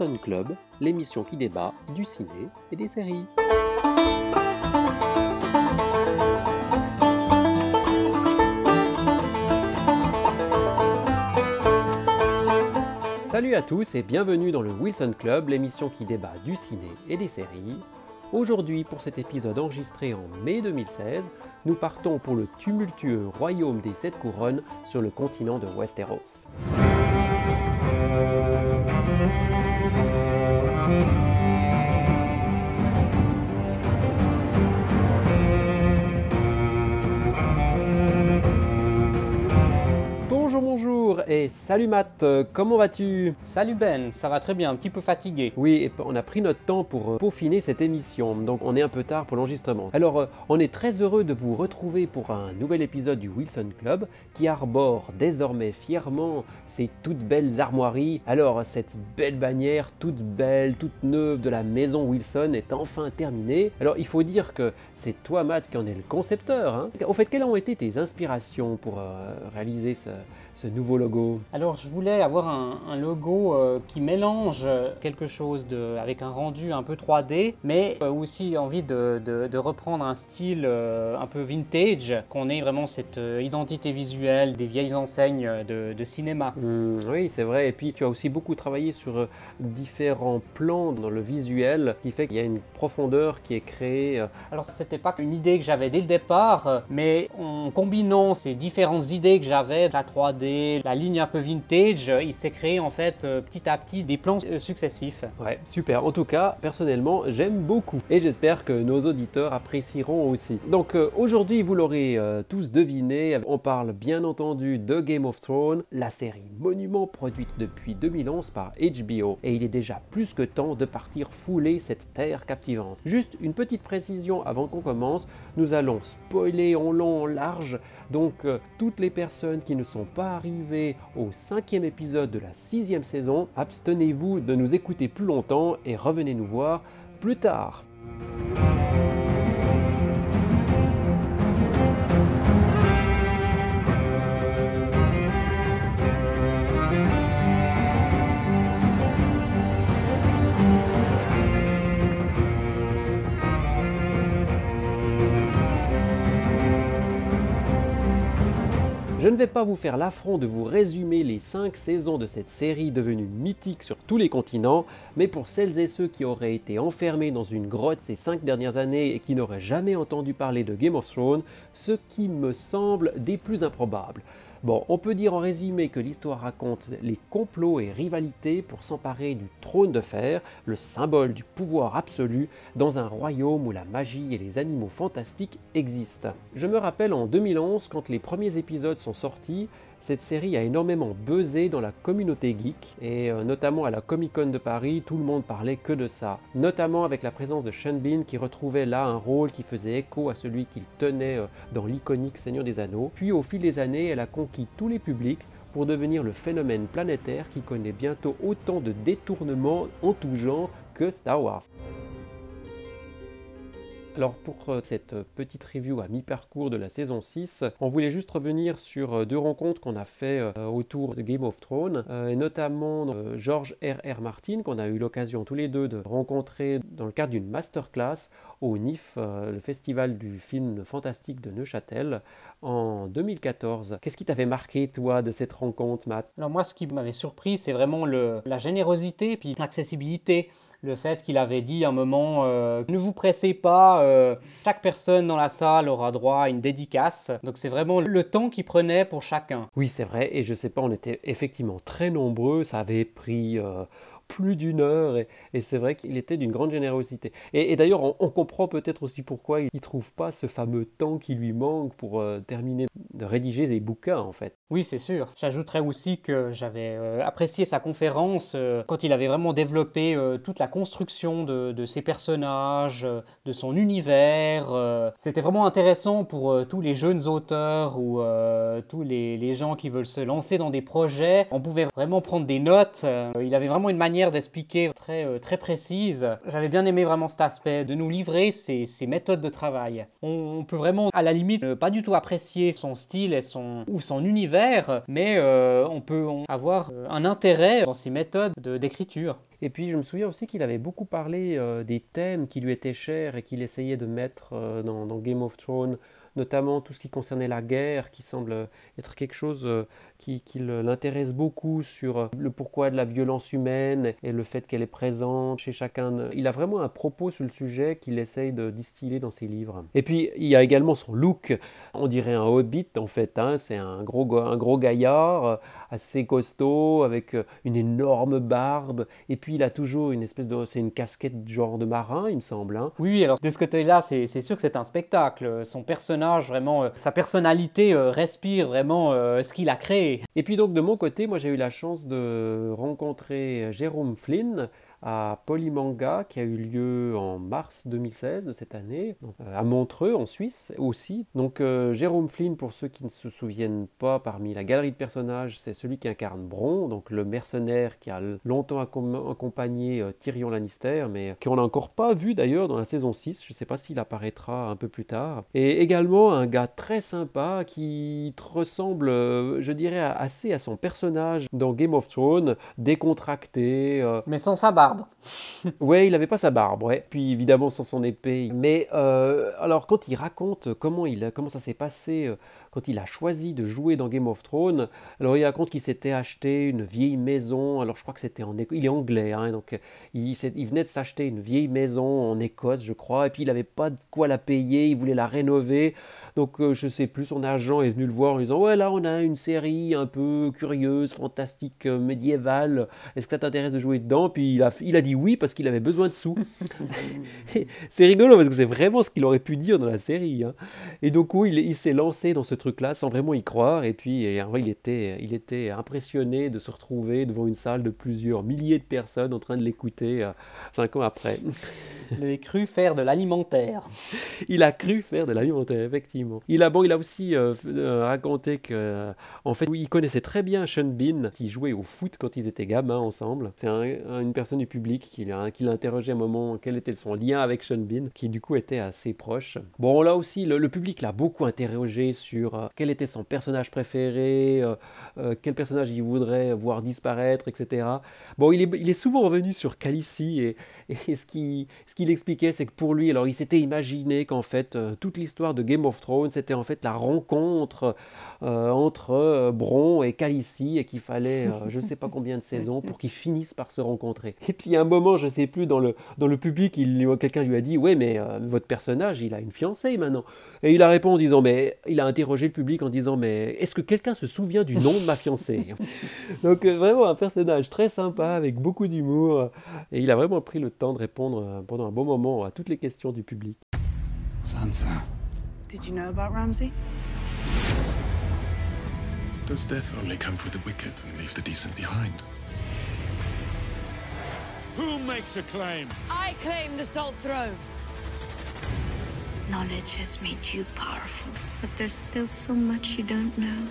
Wilson Club, l'émission qui débat du ciné et des séries. Salut à tous et bienvenue dans le Wilson Club, l'émission qui débat du ciné et des séries. Aujourd'hui, pour cet épisode enregistré en mai 2016, nous partons pour le tumultueux royaume des sept couronnes sur le continent de Westeros. Et salut Matt, euh, comment vas-tu? Salut Ben, ça va très bien, un petit peu fatigué. Oui, et on a pris notre temps pour euh, peaufiner cette émission, donc on est un peu tard pour l'enregistrement. Alors, euh, on est très heureux de vous retrouver pour un nouvel épisode du Wilson Club qui arbore désormais fièrement ces toutes belles armoiries. Alors, cette belle bannière toute belle, toute neuve de la maison Wilson est enfin terminée. Alors, il faut dire que c'est toi, Matt, qui en est le concepteur. Hein. Au fait, quelles ont été tes inspirations pour euh, réaliser ce, ce nouveau logo Alors je voulais avoir un, un logo euh, qui mélange quelque chose de, avec un rendu un peu 3D, mais euh, aussi envie de, de- de reprendre un style euh, un peu vintage, qu'on ait vraiment cette euh, identité visuelle des vieilles enseignes de, de cinéma. Hmm, oui, c'est vrai. Et puis, tu as aussi beaucoup travaillé sur euh, différents plans dans le visuel, ce qui fait qu'il y a une profondeur qui est créée. euh, Alors ça c'était pas une idée que j'avais dès le départ, euh, mais en combinant ces différentes idées que j'avais, la 3D, la ligne un peu vintage, euh, il s'est créé en fait euh, petit à petit des plans euh, successifs. Ouais, super. En tout cas, personnellement, j'aime beaucoup. Et j'espère que nos auditeurs apprécieront aussi. Donc aujourd'hui, vous l'aurez tous deviné, on parle bien entendu de Game of Thrones, la série monument produite depuis 2011 par HBO. Et il est déjà plus que temps de partir fouler cette terre captivante. Juste une petite précision avant qu'on commence, nous allons spoiler en long, en large. Donc toutes les personnes qui ne sont pas arrivées au cinquième épisode de la sixième saison, abstenez-vous de nous écouter plus longtemps et revenez nous voir plus tard. Ne vais pas vous faire l'affront de vous résumer les 5 saisons de cette série devenue mythique sur tous les continents, mais pour celles et ceux qui auraient été enfermés dans une grotte ces 5 dernières années et qui n'auraient jamais entendu parler de Game of Thrones, ce qui me semble des plus improbables. Bon, on peut dire en résumé que l'histoire raconte les complots et rivalités pour s'emparer du trône de fer, le symbole du pouvoir absolu, dans un royaume où la magie et les animaux fantastiques existent. Je me rappelle en 2011, quand les premiers épisodes sont sortis, cette série a énormément buzzé dans la communauté geek, et euh, notamment à la Comic Con de Paris, tout le monde parlait que de ça. Notamment avec la présence de Sean Bean qui retrouvait là un rôle qui faisait écho à celui qu'il tenait euh, dans l'iconique Seigneur des Anneaux. Puis au fil des années, elle a conquis tous les publics pour devenir le phénomène planétaire qui connaît bientôt autant de détournements en tout genre que Star Wars. Alors pour euh, cette euh, petite review à mi-parcours de la saison 6, on voulait juste revenir sur euh, deux rencontres qu'on a fait autour de Game of Thrones, et notamment George R.R. Martin, qu'on a eu l'occasion tous les deux de rencontrer dans le cadre d'une masterclass au NIF, le festival du film fantastique de Neuchâtel, en 2014. Qu'est-ce qui t'avait marqué, toi, de cette rencontre, Matt? Alors moi, ce qui m'avait surpris, c'est vraiment la générosité, puis l'accessibilité. Le fait qu'il avait dit à un moment, euh, ne vous pressez pas, euh, chaque personne dans la salle aura droit à une dédicace. Donc c'est vraiment le temps qu'il prenait pour chacun. Oui, c'est vrai, et je sais pas, on était effectivement très nombreux, ça avait pris euh, plus d'une heure, et, c'est vrai qu'il était d'une grande générosité. Et, d'ailleurs, on, on comprend peut-être aussi pourquoi il ne trouve pas ce fameux temps qui lui manque pour terminer de rédiger ses bouquins, en fait. Oui, c'est sûr. J'ajouterais aussi que j'avais euh, apprécié sa conférence euh, quand il avait vraiment développé euh, toute la construction de, ses personnages, de son univers. C'était vraiment intéressant pour tous les jeunes auteurs ou tous les, gens qui veulent se lancer dans des projets. On pouvait vraiment prendre des notes. il avait vraiment une manière d'expliquer très, très précise. J'avais bien aimé vraiment cet aspect, de nous livrer ses, ses méthodes de travail. On, on peut vraiment, à la limite, ne pas du tout apprécier son style et son, ou son univers, mais euh, on peut avoir euh, un intérêt dans ses méthodes de- d'écriture. Et puis je me souviens aussi qu'il avait beaucoup parlé des thèmes qui lui étaient chers et qu'il essayait de mettre dans, dans, Game of Thrones, notamment tout ce qui concernait la guerre, qui semble être quelque chose euh, qui, l'intéresse beaucoup sur euh, le pourquoi de la violence humaine et le fait qu'elle est présente chez chacun. Il a vraiment un propos sur le sujet qu'il essaye de distiller dans ses livres. Et puis il y a également son look, on dirait un hobbit en fait, hein. c'est un gros, un gros gaillard euh, assez costaud avec une énorme barbe et puis il a toujours une espèce de... c'est une casquette genre de marin il me semble. Hein. Oui, alors de ce côté-là c'est sûr que c'est un spectacle. Son personnage vraiment, euh, sa personnalité euh, respire vraiment euh, ce qu'il a créé. Et puis donc de mon côté, moi j'ai eu la chance de rencontrer Jérôme Flynn, à Polymanga qui a eu lieu en mars 2016 de cette année, euh, à Montreux en Suisse aussi. Donc euh, Jérôme Flynn, pour ceux qui ne se souviennent pas, parmi la galerie de personnages, c'est celui qui incarne Bron, donc le mercenaire qui a longtemps accompagné euh, Tyrion Lannister, mais qu'on n'a encore pas vu d'ailleurs dans la saison 6. Je ne sais pas s'il apparaîtra un peu plus tard. Et également un gars très sympa qui ressemble, je dirais, assez à son personnage dans Game of Thrones, décontracté. Mais sans sa ouais, il n'avait pas sa barbe, ouais. Puis évidemment sans son épée. Mais euh, alors quand il raconte comment, il, comment ça s'est passé, euh, quand il a choisi de jouer dans Game of Thrones, alors il raconte qu'il s'était acheté une vieille maison. Alors je crois que c'était en Écosse. Il est anglais, hein, donc il, il venait de s'acheter une vieille maison en Écosse, je crois. Et puis il n'avait pas de quoi la payer, il voulait la rénover. Donc euh, je sais plus, son agent est venu le voir en disant ouais là on a une série un peu curieuse, fantastique, euh, médiévale. Est-ce que ça t'intéresse de jouer dedans? Puis il a, il a dit oui parce qu'il avait besoin de sous. c'est rigolo parce que c'est vraiment ce qu'il aurait pu dire dans la série. Hein. Et donc oui, il, s'est lancé dans ce truc-là sans vraiment y croire. Et puis et, il était, il était impressionné de se retrouver devant une salle de plusieurs milliers de personnes en train de l'écouter euh, cinq ans après. il a cru faire de l'alimentaire. il a cru faire de l'alimentaire, effectivement. Il a, bon, il a aussi euh, euh, raconté que, euh, en fait, il connaissait très bien Sean Bean, qui jouait au foot quand ils étaient gamins ensemble. C'est une personne du public qui, qui l'a interrogé un moment quel était son lien avec Sean Bean, qui du coup était assez proche. Bon, là aussi, le, public l'a beaucoup interrogé sur quel était son personnage préféré, quel personnage il voudrait voir disparaître, etc. Bon, il est, souvent revenu sur Khaleesi et, et ce qu'il expliquait, c'est que pour lui, alors il s'était imaginé qu'en fait, toute l'histoire de Game of Thrones c'était en fait la rencontre euh, entre euh, Bron et Calici et qu'il fallait euh, je ne sais pas combien de saisons pour qu'ils finissent par se rencontrer. Et puis à un moment, je ne sais plus, dans le, dans le public, quelqu'un lui a dit Ouais, mais votre personnage, il a une fiancée maintenant. Et il a répondu en disant Mais il a interrogé le public en disant Mais est-ce que quelqu'un se souvient du nom de ma fiancée? Donc vraiment un personnage très sympa avec beaucoup d'humour. Et il a vraiment pris le temps de répondre pendant un bon moment à toutes les questions du public. Sansa. Did you know about Ramsay? Does death only come for the wicked and leave the decent behind? Who makes a claim? I claim the Salt Throne. Knowledge has made you powerful, but there's still so much you don't know.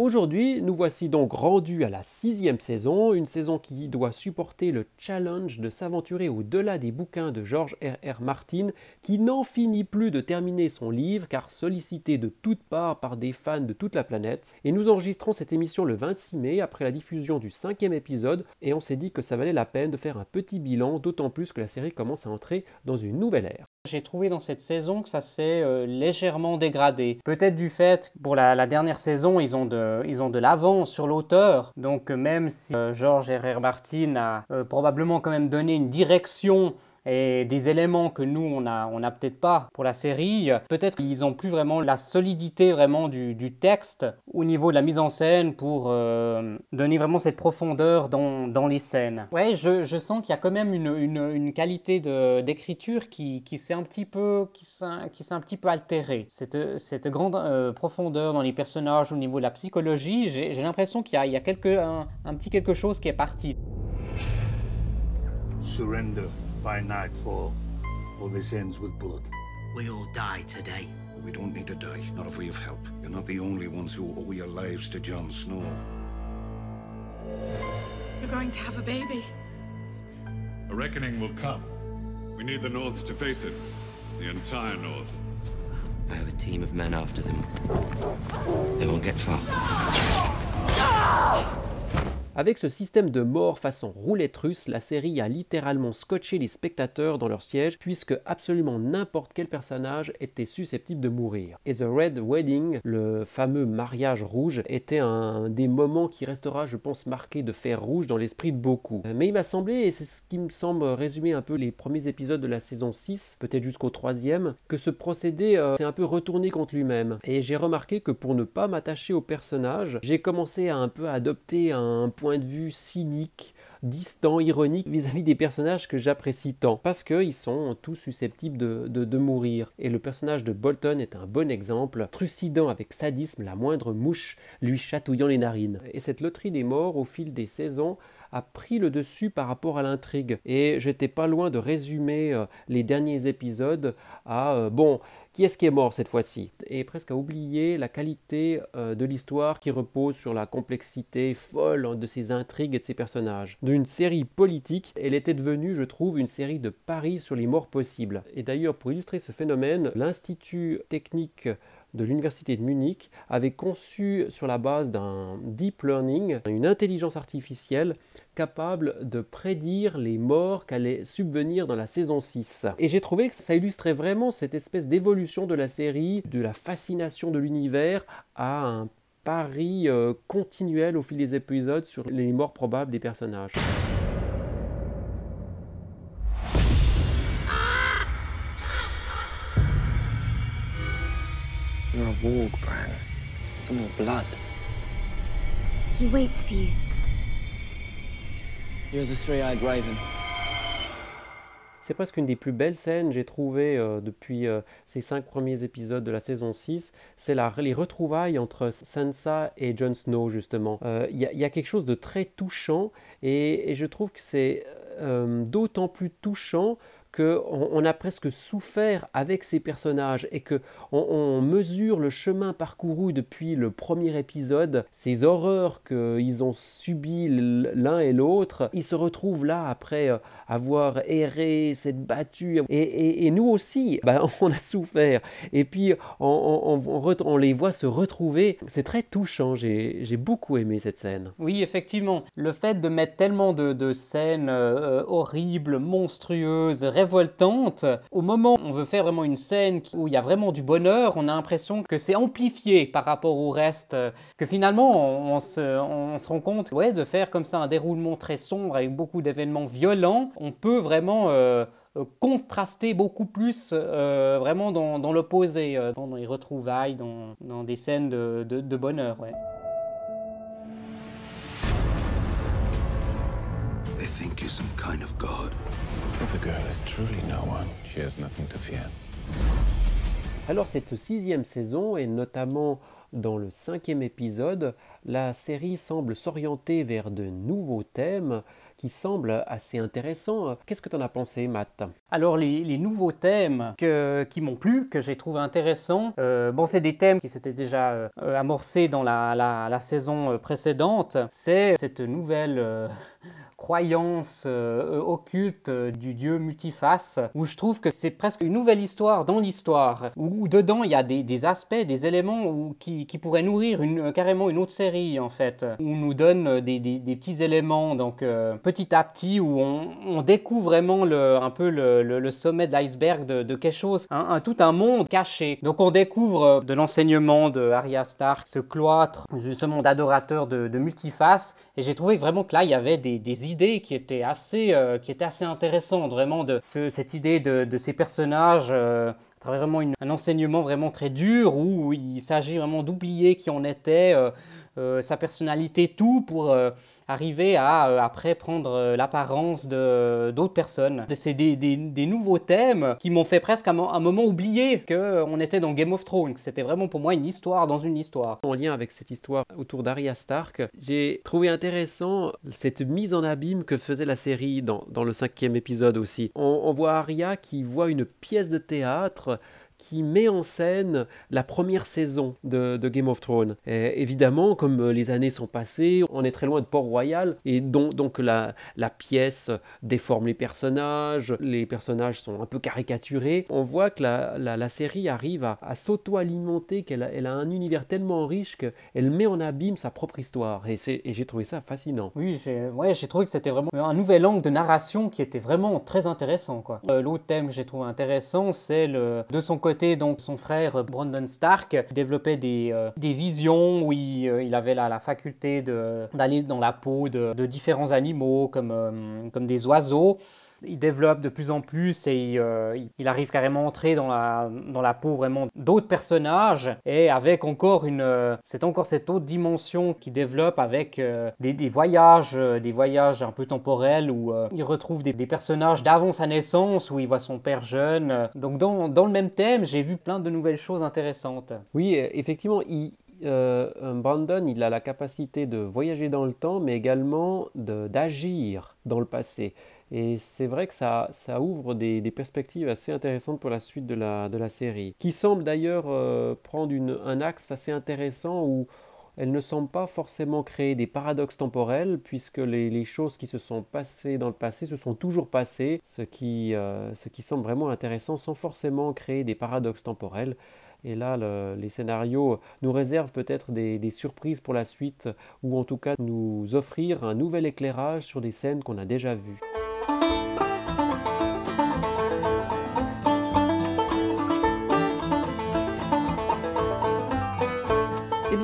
Aujourd'hui, nous voici donc rendus à la sixième saison, une saison qui doit supporter le challenge de s'aventurer au-delà des bouquins de George R. R. Martin, qui n'en finit plus de terminer son livre car sollicité de toutes parts par des fans de toute la planète. Et nous enregistrons cette émission le 26 mai après la diffusion du cinquième épisode, et on s'est dit que ça valait la peine de faire un petit bilan, d'autant plus que la série commence à entrer dans une nouvelle ère. J'ai trouvé dans cette saison que ça s'est euh, légèrement dégradé. Peut-être du fait que pour la, dernière saison, ils ont de, l'avance sur l'auteur. Donc même si euh, George R.R. Martin a euh, probablement quand même donné une direction et des éléments que nous, on n'a on a peut-être pas pour la série. Peut-être qu'ils n'ont plus vraiment la solidité vraiment du, texte au niveau de la mise en scène pour euh, donner vraiment cette profondeur dans, dans les scènes. Ouais, je, je sens qu'il y a quand même une, une, une qualité d'écriture qui, qui s'est un petit peu qui s'est un petit peu altérée. Cette, cette grande euh, profondeur dans les personnages au niveau de la psychologie, j'ai l'impression qu'il y, y, a quelque, un, un petit quelque chose qui est parti. Surrender. By nightfall, or this ends with blood. We all die today. We don't need to die, not if we have help. You're not the only ones who owe your lives to Jon Snow. You're going to have a baby. A reckoning will come. We need the North to face it. The entire North. I have a team of men after them. They won't get far. Avec ce système de mort façon roulette russe, la série a littéralement scotché les spectateurs dans leur siège puisque absolument n'importe quel personnage était susceptible de mourir. Et The Red Wedding, le fameux mariage rouge, était un des moments qui restera, je pense, marqué de fer rouge dans l'esprit de beaucoup. Mais il m'a semblé, et c'est ce qui me semble résumer un peu les premiers épisodes de la saison 6, peut-être jusqu'au troisième, que ce procédé euh, s'est un peu retourné contre lui-même. Et j'ai remarqué que pour ne pas m'attacher au personnage, j'ai commencé à un peu adopter un point de vue cynique, distant, ironique vis-à-vis des personnages que j'apprécie tant, parce qu'ils sont tous susceptibles de, mourir. Et le personnage de Bolton est un bon exemple, trucidant avec sadisme la moindre mouche lui chatouillant les narines. Et cette loterie des morts, au fil des saisons, a pris le dessus par rapport à l'intrigue. Et j'étais pas loin de résumer euh, les derniers épisodes à euh, bon, qui est-ce qui est mort cette fois-ci? Et presque à oublier la qualité euh, de l'histoire qui repose sur la complexité folle de ses intrigues et de ses personnages. D'une série politique, elle était devenue, je trouve, une série de paris sur les morts possibles. Et d'ailleurs, pour illustrer ce phénomène, l'Institut technique de l'Université de Munich avait conçu sur la base d'un deep learning une intelligence artificielle capable de prédire les morts qu'allait subvenir dans la saison 6. Et j'ai trouvé que ça illustrait vraiment cette espèce d'évolution de la série, de la fascination de l'univers à un pari euh, continuel au fil des épisodes sur les morts probables des personnages. C'est presque une des plus belles scènes j'ai trouvé euh, depuis euh, ces cinq premiers épisodes de la saison 6. C'est les retrouvailles entre Sansa et Jon Snow, justement. Euh, il y, a quelque chose de très touchant et je trouve que c'est d'autant plus touchant qu'on on a presque souffert avec ces personnages et que on, mesure le chemin parcouru depuis le premier épisode, ces horreurs qu'ils ont subies l'un et l'autre. Ils se retrouvent là après euh, avoir erré, s'être battus. Et, nous aussi, bah, on a souffert. Et puis on, les voit se retrouver. C'est très touchant. J'ai beaucoup aimé cette scène. Oui, effectivement. Le fait de mettre tellement de, scènes euh, horribles, monstrueuses, révoltante. Au moment où on veut faire vraiment une scène où il y a vraiment du bonheur, on a l'impression que c'est amplifié par rapport au reste, que finalement on, se, rend compte ouais, de faire comme ça un déroulement très sombre avec beaucoup d'événements violents, on peut vraiment euh, contraster beaucoup plus euh, vraiment dans, l'opposé, euh, dans les retrouvailles, dans, des scènes de, de, de bonheur. Ouais. They think you're some kind of. Alors cette sixième saison, et notamment dans le cinquième épisode, la série semble s'orienter vers de nouveaux thèmes qui semblent assez intéressants. Qu'est-ce que tu en as pensé, Matt? Alors les, nouveaux thèmes qui m'ont plu, que j'ai trouvé intéressants, euh, bon c'est des thèmes qui s'étaient déjà euh, amorcés dans la, la saison précédente. C'est cette nouvelle croyance euh, occulte euh, du dieu multiface, où je trouve que c'est presque une nouvelle histoire dans l'histoire, où, dedans il y a des, aspects, des éléments qui, pourraient nourrir une, carrément une autre série en fait, où on nous donne des, petits éléments, donc euh, petit à petit, où on, découvre vraiment un peu le, sommet de l'iceberg de, quelque chose, tout un monde caché. Donc on découvre de l'enseignement de Arya Stark, ce cloître justement d'adorateurs de, multiface, et j'ai trouvé vraiment que là il y avait des, des idée qui était assez, euh, qui était assez intéressante, vraiment, de cette idée de, de ces personnages, euh, vraiment un enseignement vraiment très dur, où il s'agit vraiment d'oublier qui on était, euh, sa personnalité, tout, pour arriver à euh, après prendre euh, l'apparence de d'autres personnes. C'est des, des, nouveaux thèmes qui m'ont fait presque un, moment oublier qu'on euh, était dans Game of Thrones. C'était vraiment pour moi une histoire dans une histoire. En lien avec cette histoire autour d'Arya Stark, j'ai trouvé intéressant cette mise en abîme que faisait la série dans, dans le cinquième épisode aussi. On, on voit Arya qui voit une pièce de théâtre qui met en scène la première saison de, Game of Thrones. évidemment, comme les années sont passées, on est très loin de Port-Royal et donc la, pièce déforme les personnages, les personnages sont un peu caricaturés. On voit que la, série arrive à, à s'auto-alimenter, qu'elle a, un univers tellement riche qu'elle met en abîme sa propre histoire, et, j'ai trouvé ça fascinant. Oui, j'ai trouvé que c'était vraiment un nouvel angle de narration qui était vraiment très intéressant. Euh, l'autre thème que j'ai trouvé intéressant, c'est de son côté, donc son frère Brandon Stark développait des, euh, visions où il, euh, avait la, faculté d'aller dans la peau de, différents animaux comme des oiseaux il développe de plus en plus et euh, il arrive carrément à entrer dans la, dans la peau vraiment d'autres personnages. Et avec encore une euh, c'est encore cette autre dimension qui développe avec euh, des, voyages des voyages un peu temporels où il retrouve des, personnages d'avant sa naissance où il voit son père jeune. Donc dans, dans le même thème j'ai vu plein de nouvelles choses intéressantes. Oui effectivement il, Brandon, il a la capacité de voyager dans le temps, mais également d'agir dans le passé. Et c'est vrai que ça, ça ouvre des, perspectives assez intéressantes pour la suite de la, de la série, qui semble d'ailleurs euh, prendre un axe assez intéressant où elle ne semble pas forcément créer des paradoxes temporels, puisque les, choses qui se sont passées dans le passé se sont toujours passées, ce qui, euh, ce qui semble vraiment intéressant sans forcément créer des paradoxes temporels. Et là, les scénarios nous réservent peut-être des, surprises pour la suite, ou en tout cas nous offrir un nouvel éclairage sur des scènes qu'on a déjà vues.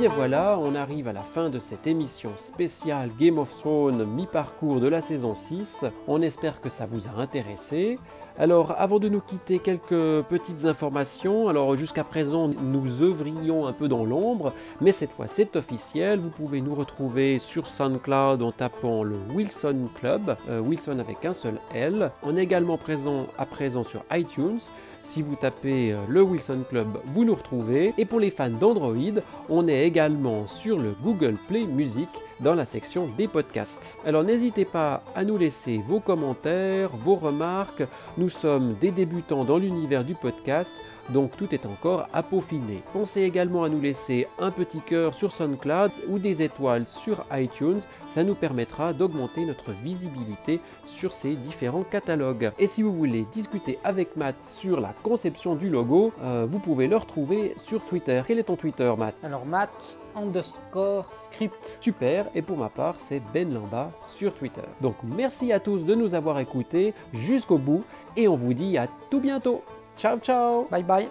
Bien voilà, on arrive à la fin de cette émission spéciale Game of Thrones mi-parcours de la saison 6. On espère que ça vous a intéressé. Alors, avant de nous quitter, quelques petites informations. Alors, jusqu'à présent, nous œuvrions un peu dans l'ombre, mais cette fois, c'est officiel. Vous pouvez nous retrouver sur SoundCloud en tapant le Wilson Club, euh, Wilson avec un seul L. On est également présent à présent sur iTunes. Si vous tapez euh, le Wilson Club, vous nous retrouvez. Et pour les fans d'Android, on est sur le Google Play Music dans la section des podcasts. Alors n'hésitez pas à nous laisser vos commentaires, vos remarques. Nous sommes des débutants dans l'univers du podcast donc tout est encore à peaufiner. Pensez également à nous laisser un petit cœur sur SoundCloud ou des étoiles sur iTunes, ça nous permettra d'augmenter notre visibilité sur ces différents catalogues. Et si vous voulez discuter avec Matt sur la conception du logo, euh, vous pouvez le retrouver sur Twitter. Quel est ton Twitter Matt? Alors Matt underscore script. Super, et pour ma part, c'est Ben Lamba sur Twitter. Donc merci à tous de nous avoir écoutés jusqu'au bout et on vous dit à tout bientôt. Ciao, ciao. Bye, bye.